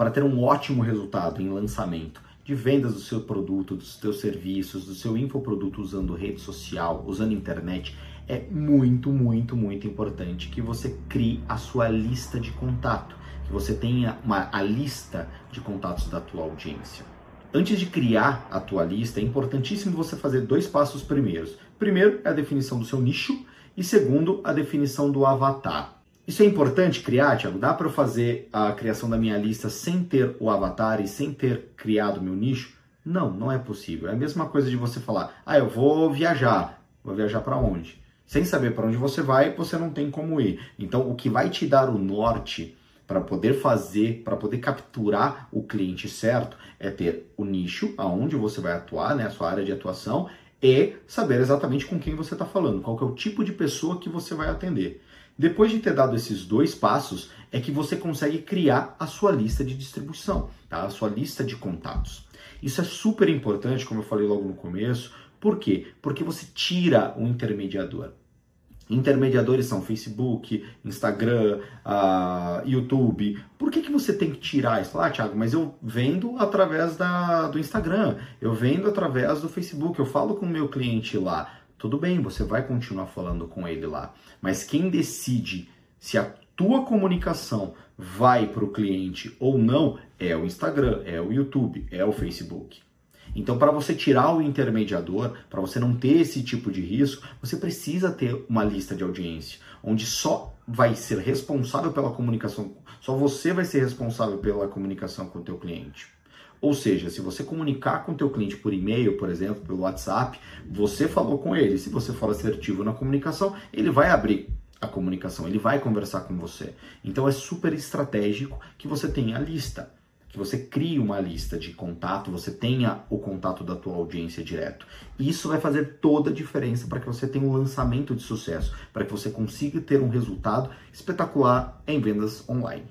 para ter um ótimo resultado em lançamento de vendas do seu produto, dos seus serviços, do seu infoproduto usando rede social, usando internet, é muito, muito, muito importante que você crie a sua lista de contato, que você tenha uma, a lista de contatos da tua audiência. Antes de criar a tua lista, é importantíssimo você fazer dois passos primeiros. Primeiro é a definição do seu nicho e segundo, a definição do avatar. Isso é importante criar, Thiago? Dá para eu fazer a criação da minha lista sem ter o avatar e sem ter criado meu nicho? Não, não é possível. É a mesma coisa de você falar: "Ah, eu vou viajar". Vou viajar para onde? Sem saber para onde você vai, você não tem como ir. Então, o que vai te dar o norte para poder fazer, para poder capturar o cliente certo, é ter o nicho aonde você vai atuar, né, a sua área de atuação, e saber exatamente com quem você está falando, qual é o tipo de pessoa que você vai atender. Depois de ter dado esses dois passos, é que você consegue criar a sua lista de distribuição, tá? a sua lista de contatos. Isso é super importante, como eu falei logo no começo. Por quê? Porque você tira o intermediador. Intermediadores são Facebook, Instagram, uh, YouTube. Por que, que você tem que tirar isso? Ah, Thiago, mas eu vendo através da, do Instagram, eu vendo através do Facebook, eu falo com o meu cliente lá. Tudo bem, você vai continuar falando com ele lá. Mas quem decide se a tua comunicação vai para o cliente ou não é o Instagram, é o YouTube, é o Facebook. Então, para você tirar o intermediador, para você não ter esse tipo de risco, você precisa ter uma lista de audiência, onde só vai ser responsável pela comunicação, só você vai ser responsável pela comunicação com o teu cliente. Ou seja, se você comunicar com o teu cliente por e-mail, por exemplo, pelo WhatsApp, você falou com ele. Se você for assertivo na comunicação, ele vai abrir a comunicação, ele vai conversar com você. Então é super estratégico que você tenha a lista, que você crie uma lista de contato, você tenha o contato da tua audiência direto. Isso vai fazer toda a diferença para que você tenha um lançamento de sucesso, para que você consiga ter um resultado espetacular em vendas online.